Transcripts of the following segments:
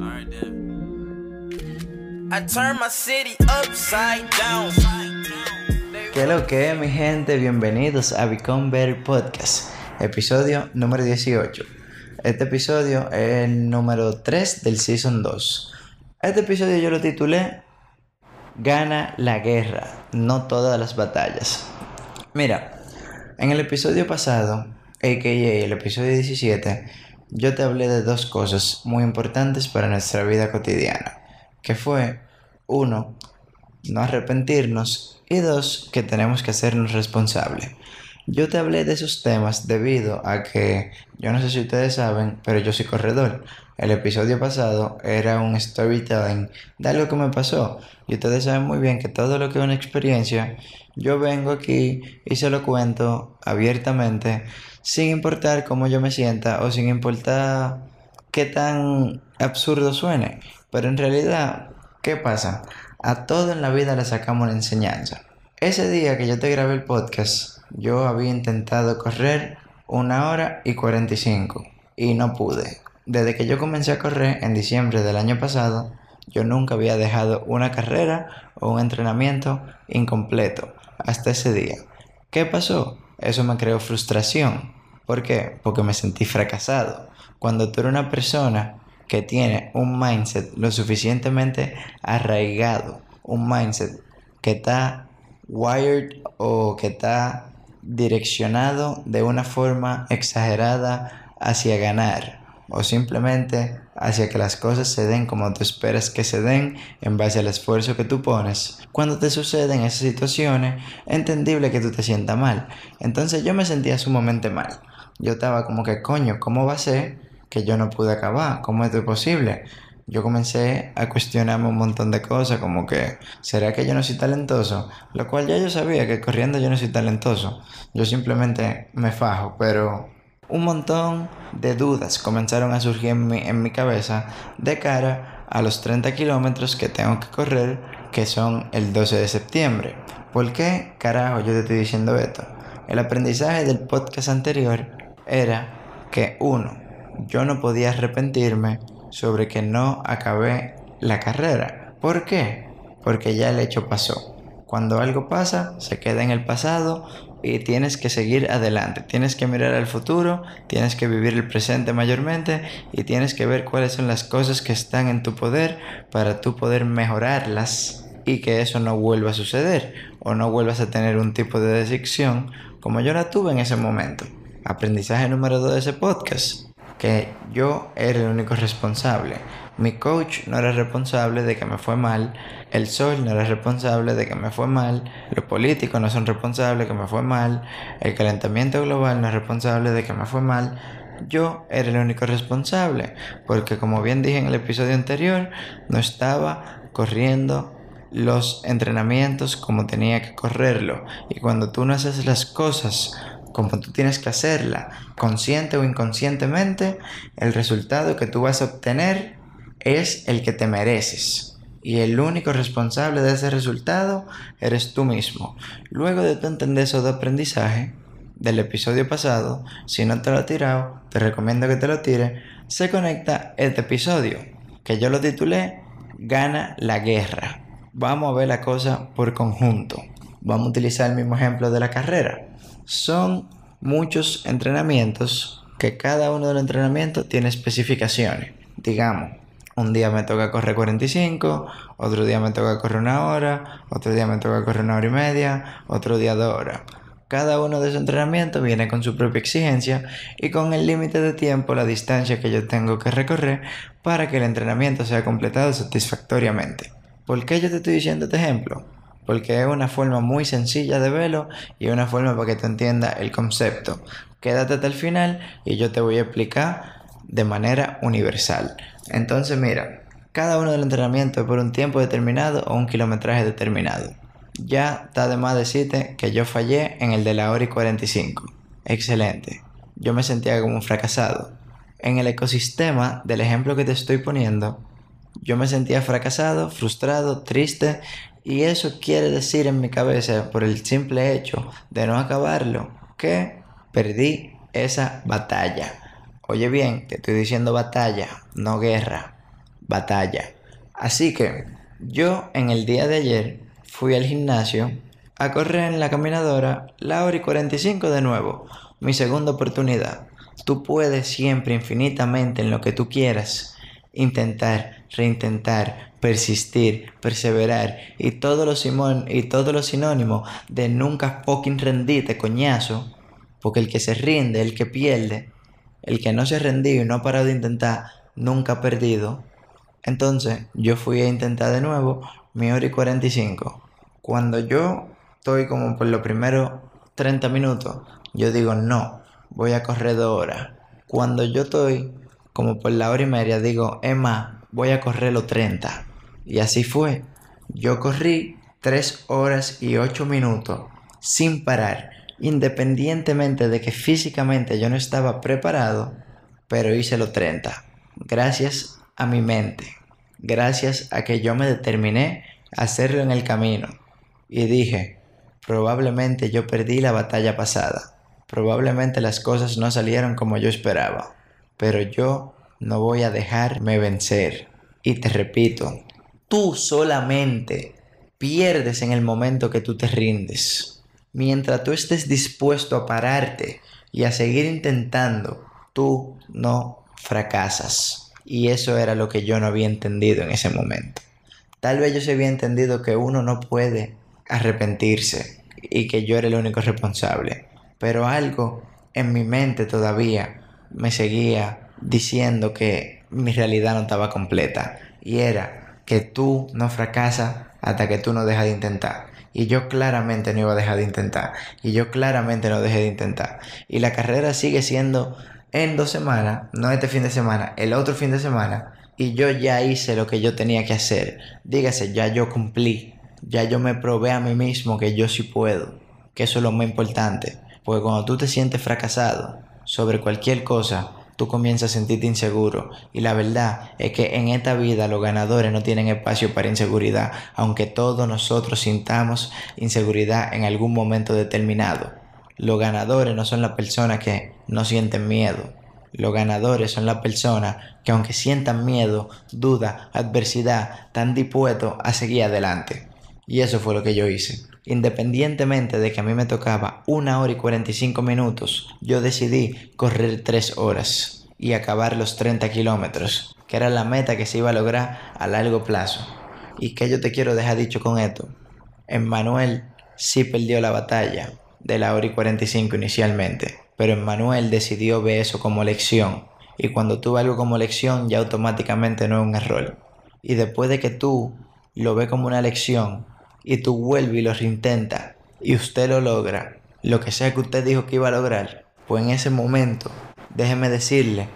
Alright I turn my city upside down. ¿Qué lo que es, mi gente? Bienvenidos a Become Better Podcast, episodio número 18. Este episodio es el número 3 del Season 2. Este episodio yo lo titulé Gana la guerra, no todas las batallas. Mira, en el episodio pasado, a.k.a. el episodio 17, yo te hablé de dos cosas muy importantes para nuestra vida cotidiana, que fue, uno, no arrepentirnos y dos, que tenemos que hacernos responsables. Yo te hablé de esos temas debido a que, yo no sé si ustedes saben, pero yo soy corredor. El episodio pasado era un storytelling de algo que me pasó. Y ustedes saben muy bien que todo lo que es una experiencia, yo vengo aquí y se lo cuento abiertamente sin importar cómo yo me sienta o sin importar qué tan absurdo suene. Pero en realidad, ¿qué pasa? A todo en la vida le sacamos una enseñanza. Ese día que yo te grabé el podcast, yo había intentado correr una hora y 45 y no pude. Desde que yo comencé a correr en diciembre del año pasado, yo nunca había dejado una carrera o un entrenamiento incompleto hasta ese día. ¿Qué pasó? Eso me creó frustración ¿Por qué? Porque me sentí fracasado. Cuando tú eres una persona que tiene un mindset lo suficientemente arraigado, un mindset que está wired o que está direccionado de una forma exagerada hacia ganar o simplemente hacia que las cosas se den como tú esperas que se den en base al esfuerzo que tú pones. Cuando te suceden esas situaciones, es entendible que tú te sientas mal. Entonces yo me sentía sumamente mal yo estaba como que, coño, ¿cómo va a ser que yo no pude acabar? ¿Cómo es posible? Yo comencé a cuestionarme un montón de cosas, como que, ¿será que yo no soy talentoso? Lo cual ya yo sabía que corriendo yo no soy talentoso. Yo simplemente me fajo, pero un montón de dudas comenzaron a surgir en mi, en mi cabeza de cara a los 30 kilómetros que tengo que correr, que son el 12 de septiembre. ¿Por qué carajo yo te estoy diciendo esto? El aprendizaje del podcast anterior era que uno, yo no podía arrepentirme sobre que no acabé la carrera. ¿Por qué? Porque ya el hecho pasó. Cuando algo pasa, se queda en el pasado y tienes que seguir adelante. Tienes que mirar al futuro, tienes que vivir el presente mayormente y tienes que ver cuáles son las cosas que están en tu poder para tú poder mejorarlas y que eso no vuelva a suceder o no vuelvas a tener un tipo de decisión como yo la tuve en ese momento aprendizaje número 2 de ese podcast, que yo era el único responsable. Mi coach no era responsable de que me fue mal, el sol no era responsable de que me fue mal, los políticos no son responsables de que me fue mal, el calentamiento global no es responsable de que me fue mal. Yo era el único responsable, porque como bien dije en el episodio anterior, no estaba corriendo los entrenamientos como tenía que correrlo. Y cuando tú no haces las cosas como tú tienes que hacerla, consciente o inconscientemente, el resultado que tú vas a obtener es el que te mereces. Y el único responsable de ese resultado eres tú mismo. Luego de tú entender eso de aprendizaje del episodio pasado, si no te lo has tirado, te recomiendo que te lo tires, se conecta este episodio, que yo lo titulé Gana la guerra. Vamos a ver la cosa por conjunto. Vamos a utilizar el mismo ejemplo de la carrera son muchos entrenamientos que cada uno de los entrenamientos tiene especificaciones. Digamos, un día me toca correr 45, otro día me toca correr una hora, otro día me toca correr una hora y media, otro día dos horas. Cada uno de esos entrenamientos viene con su propia exigencia y con el límite de tiempo, la distancia que yo tengo que recorrer para que el entrenamiento sea completado satisfactoriamente. ¿Por qué yo te estoy diciendo este ejemplo? porque es una forma muy sencilla de verlo y una forma para que te entienda el concepto. Quédate hasta el final y yo te voy a explicar de manera universal. Entonces, mira, cada uno del entrenamiento es por un tiempo determinado o un kilometraje determinado. Ya está de más decirte que yo fallé en el de la hora y 45. Excelente. Yo me sentía como un fracasado. En el ecosistema del ejemplo que te estoy poniendo, yo me sentía fracasado, frustrado, triste y eso quiere decir en mi cabeza, por el simple hecho de no acabarlo, que perdí esa batalla. Oye bien, te estoy diciendo batalla, no guerra. batalla. Así que yo en el día de ayer fui al gimnasio a correr en la caminadora la hora y 45 de nuevo, mi segunda oportunidad. Tú puedes siempre infinitamente en lo que tú quieras intentar, reintentar, persistir, perseverar y todos los y todos los sinónimos de nunca fucking rendirte, coñazo, porque el que se rinde, el que pierde, el que no se ha rendido y no ha parado de intentar, nunca ha perdido. Entonces, yo fui a intentar de nuevo mi hora y 45. Cuando yo estoy como por los primeros 30 minutos, yo digo, no, voy a correr dos horas. Cuando yo estoy como por la hora y media, digo, Emma, voy a correr los 30. Y así fue. Yo corrí 3 horas y 8 minutos sin parar, independientemente de que físicamente yo no estaba preparado, pero hice los 30. Gracias a mi mente. Gracias a que yo me determiné a hacerlo en el camino. Y dije, probablemente yo perdí la batalla pasada Probablemente las cosas no salieron como yo esperaba, pero yo no voy a dejarme vencer. Y te repito, tú solamente pierdes en el momento que tú te rindes. Mientras tú estés dispuesto a pararte y a seguir intentando, tú no fracasas. Y eso era lo que yo no había entendido en ese momento. Tal vez yo se había entendido que uno no puede arrepentirse y que yo era el único responsable pero algo en mi mente todavía me seguía diciendo que mi realidad no estaba completa y era que tú no fracasas hasta que tú no dejas de intentar. Y yo claramente no iba a dejar de intentar. Y yo claramente no dejé de intentar. Y la carrera sigue siendo en dos semanas, no este fin de semana, el otro fin de semana. Y yo ya hice lo que yo tenía que hacer. Dígase, ya yo cumplí. Ya yo me probé a mí mismo que yo sí puedo. Que eso es lo más importante. Porque cuando tú te sientes fracasado sobre cualquier cosa, tú comienzas a sentirte inseguro. Y la verdad es que en esta vida los ganadores no tienen espacio para inseguridad, aunque todos nosotros sintamos inseguridad en algún momento determinado. Los ganadores no son las personas que no sienten miedo. Los ganadores son las personas que aunque sientan miedo, duda, adversidad, están dispuestos a seguir adelante. Y eso fue lo que yo hice. Independientemente de que a mí me tocaba una hora y 45 minutos, yo decidí correr 3 horas y acabar los 30 kilómetros, que era la meta que se iba a lograr a largo plazo. ¿Y qué yo te quiero dejar dicho con esto? Emmanuel sí perdió la batalla de la hora y 45 inicialmente, pero Emmanuel decidió ver eso como lección. Y cuando tú algo como lección, ya automáticamente no es un error. Y después de que tú lo ves como una lección, y tú vuelves y lo reintentas y usted lo logra, lo que sea que usted dijo que iba a lograr, pues en ese momento. Déjeme decirle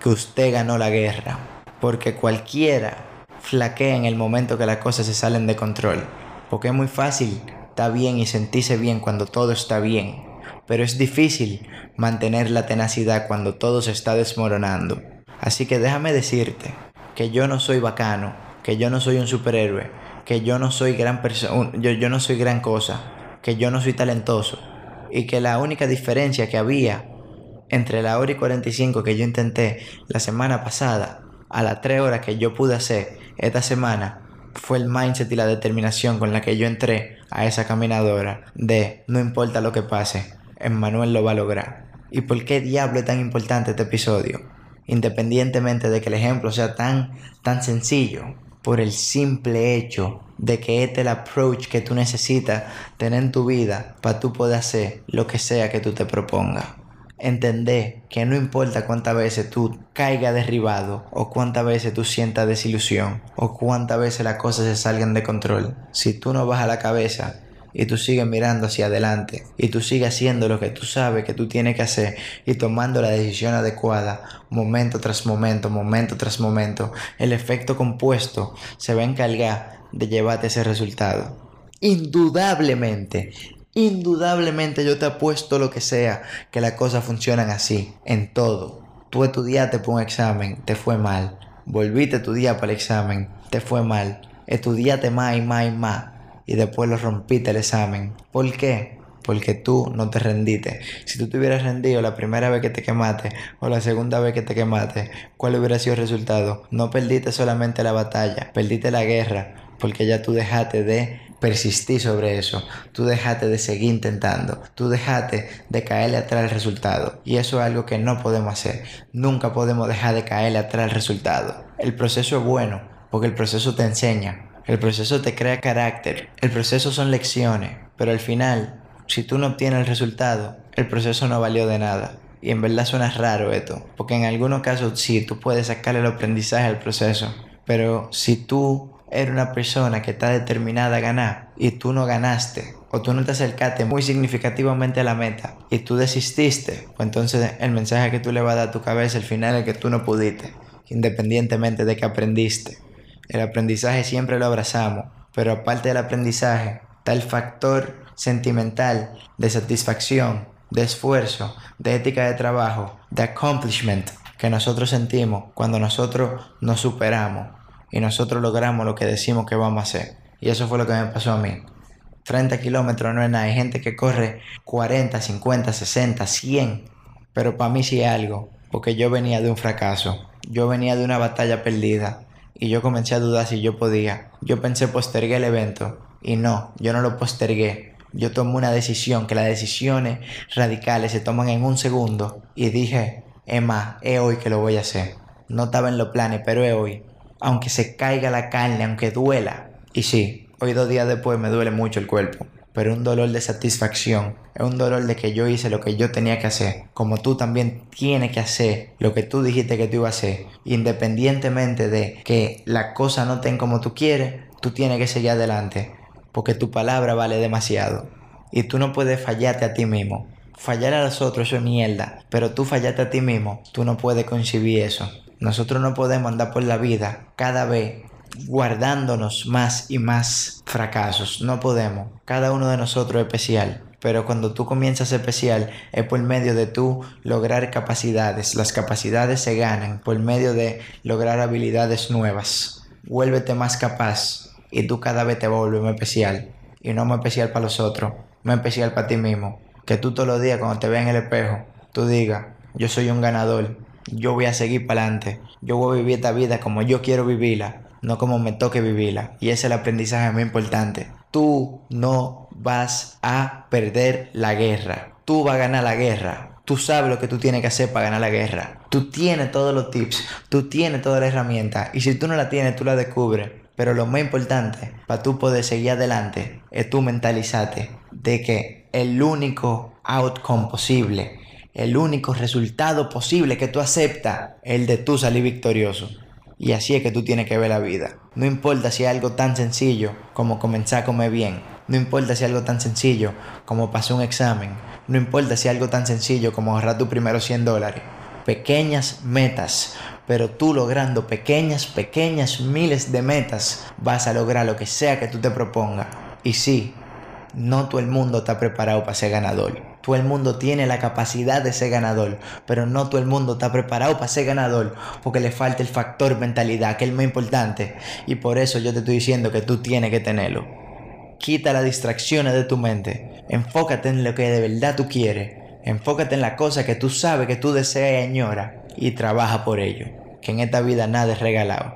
que usted ganó la guerra, porque cualquiera flaquea en el momento que las cosas se salen de control, porque es muy fácil estar bien y sentirse bien cuando todo está bien, pero es difícil mantener la tenacidad cuando todo se está desmoronando. Así que déjame decirte que yo no soy bacano, que yo no soy un superhéroe, que yo no soy gran persona, yo, yo no soy gran cosa, que yo no soy talentoso y que la única diferencia que había entre la hora y 45 que yo intenté la semana pasada a las 3 horas que yo pude hacer esta semana fue el mindset y la determinación con la que yo entré a esa caminadora de no importa lo que pase, Emmanuel lo va a lograr. ¿Y por qué diablo es tan importante este episodio? Independientemente de que el ejemplo sea tan, tan sencillo, por el simple hecho de que este es el approach que tú necesitas tener en tu vida para tú poder hacer lo que sea que tú te propongas. Entender que no importa cuántas veces tú caigas derribado o cuántas veces tú sientas desilusión o cuántas veces las cosas se salgan de control. Si tú no bajas la cabeza y tú sigues mirando hacia adelante y tú sigues haciendo lo que tú sabes que tú tienes que hacer y tomando la decisión adecuada momento tras momento, momento tras momento, el efecto compuesto se va a encargar de llevarte ese resultado. Indudablemente, indudablemente yo te apuesto lo que sea que las cosas funcionan así, en todo. Tú estudiaste por un examen, te fue mal. Volviste a estudiar para el examen, te fue mal. Estudiaste más y más y más y después lo rompiste el examen. ¿Por qué? porque tú no te rendiste. Si tú te hubieras rendido la primera vez que te quemaste o la segunda vez que te quemaste, ¿cuál hubiera sido el resultado? No perdiste solamente la batalla, perdiste la guerra, porque ya tú dejaste de persistir sobre eso, tú dejaste de seguir intentando, tú dejaste de caerle atrás al resultado. Y eso es algo que no podemos hacer. Nunca podemos dejar de caerle atrás al resultado. El proceso es bueno, porque el proceso te enseña, el proceso te crea carácter, el proceso son lecciones, pero al final, si tú no obtienes el resultado, el proceso no valió de nada. Y en verdad suena raro esto, porque en algunos casos sí, tú puedes sacarle el aprendizaje al proceso, pero si tú eres una persona que está determinada a ganar y tú no ganaste, o tú no te acercaste muy significativamente a la meta y tú desististe, pues entonces el mensaje que tú le vas a dar a tu cabeza al final es que tú no pudiste, independientemente de que aprendiste. El aprendizaje siempre lo abrazamos, pero aparte del aprendizaje está el factor sentimental de satisfacción, de esfuerzo, de ética de trabajo, de accomplishment que nosotros sentimos cuando nosotros nos superamos y nosotros logramos lo que decimos que vamos a hacer. Y eso fue lo que me pasó a mí. 30 kilómetros no es nada. Hay gente que corre 40, 50, 60, 100. Pero para mí sí es algo. Porque yo venía de un fracaso. Yo venía de una batalla perdida y yo comencé a dudar si yo podía. Yo pensé postergué el evento y no, yo no lo postergué. Yo tomé una decisión, que las decisiones radicales se toman en un segundo y dije, Emma, es hoy que lo voy a hacer. No estaba en los planes, pero es hoy. Aunque se caiga la carne, aunque duela. Y sí, hoy dos días después me duele mucho el cuerpo pero un dolor de satisfacción, es un dolor de que yo hice lo que yo tenía que hacer, como tú también tienes que hacer lo que tú dijiste que tú ibas a hacer, independientemente de que la cosa no tenga como tú quieres, tú tienes que seguir adelante, porque tu palabra vale demasiado, y tú no puedes fallarte a ti mismo. Fallar a los otros es mierda, pero tú fallarte a ti mismo, tú no puedes concebir eso. Nosotros no podemos andar por la vida cada vez guardándonos más y más fracasos. No podemos. Cada uno de nosotros es especial. Pero cuando tú comienzas especial es por medio de tú lograr capacidades. Las capacidades se ganan por medio de lograr habilidades nuevas. Vuélvete más capaz y tú cada vez te vuelves más especial. Y no más especial para los otros, más especial para ti mismo. Que tú todos los días cuando te veas en el espejo, tú digas, yo soy un ganador, yo voy a seguir para adelante, yo voy a vivir esta vida como yo quiero vivirla no como me toque vivirla. Y ese es el aprendizaje muy importante. Tú no vas a perder la guerra. Tú vas a ganar la guerra. Tú sabes lo que tú tienes que hacer para ganar la guerra. Tú tienes todos los tips. Tú tienes toda la herramienta. Y si tú no la tienes, tú la descubres. Pero lo más importante para tú poder seguir adelante es tú mentalizarte de que el único outcome posible, el único resultado posible que tú aceptas es el de tú salir victorioso. Y así es que tú tienes que ver la vida. No importa si es algo tan sencillo como comenzar a comer bien. No importa si es algo tan sencillo como pasar un examen. No importa si es algo tan sencillo como ahorrar tus primeros 100 dólares. Pequeñas metas. Pero tú logrando pequeñas, pequeñas miles de metas vas a lograr lo que sea que tú te propongas. Y sí, no todo el mundo está preparado para ser ganador. Todo el mundo tiene la capacidad de ser ganador, pero no todo el mundo está preparado para ser ganador porque le falta el factor mentalidad, que es el más importante. Y por eso yo te estoy diciendo que tú tienes que tenerlo. Quita las distracciones de tu mente. Enfócate en lo que de verdad tú quieres. Enfócate en la cosa que tú sabes que tú deseas y añoras y trabaja por ello. Que en esta vida nada es regalado.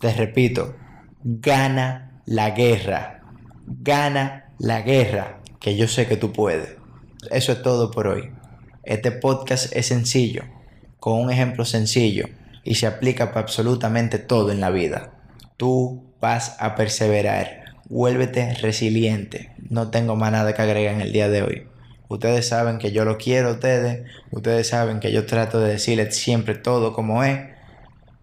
Te repito, gana la guerra. Gana la guerra, que yo sé que tú puedes. Eso es todo por hoy. Este podcast es sencillo, con un ejemplo sencillo y se aplica para absolutamente todo en la vida. Tú vas a perseverar. Vuélvete resiliente. No tengo más nada que agregar en el día de hoy. Ustedes saben que yo lo quiero a ustedes. Ustedes saben que yo trato de decirles siempre todo como es.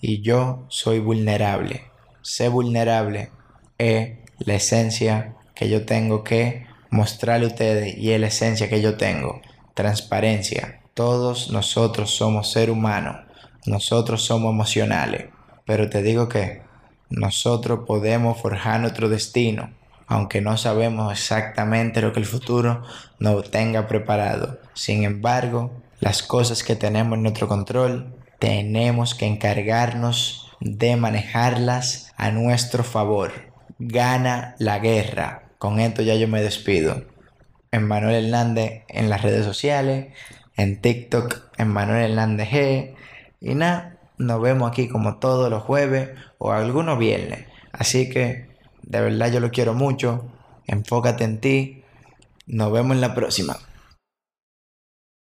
Y yo soy vulnerable. Ser vulnerable es la esencia que yo tengo que mostrarle a ustedes y es la esencia que yo tengo. Transparencia. Todos nosotros somos ser humanos. Nosotros somos emocionales. Pero te digo que nosotros podemos forjar nuestro destino, aunque no sabemos exactamente lo que el futuro nos tenga preparado. Sin embargo, las cosas que tenemos en nuestro control, tenemos que encargarnos de manejarlas a nuestro favor. Gana la guerra. Con esto ya yo me despido. Emmanuel Hernández en las redes sociales, en TikTok, Emmanuel Hernández G. Y nada, nos vemos aquí como todos los jueves o algunos viernes. Así que, de verdad yo lo quiero mucho. Enfócate en ti. Nos vemos en la próxima.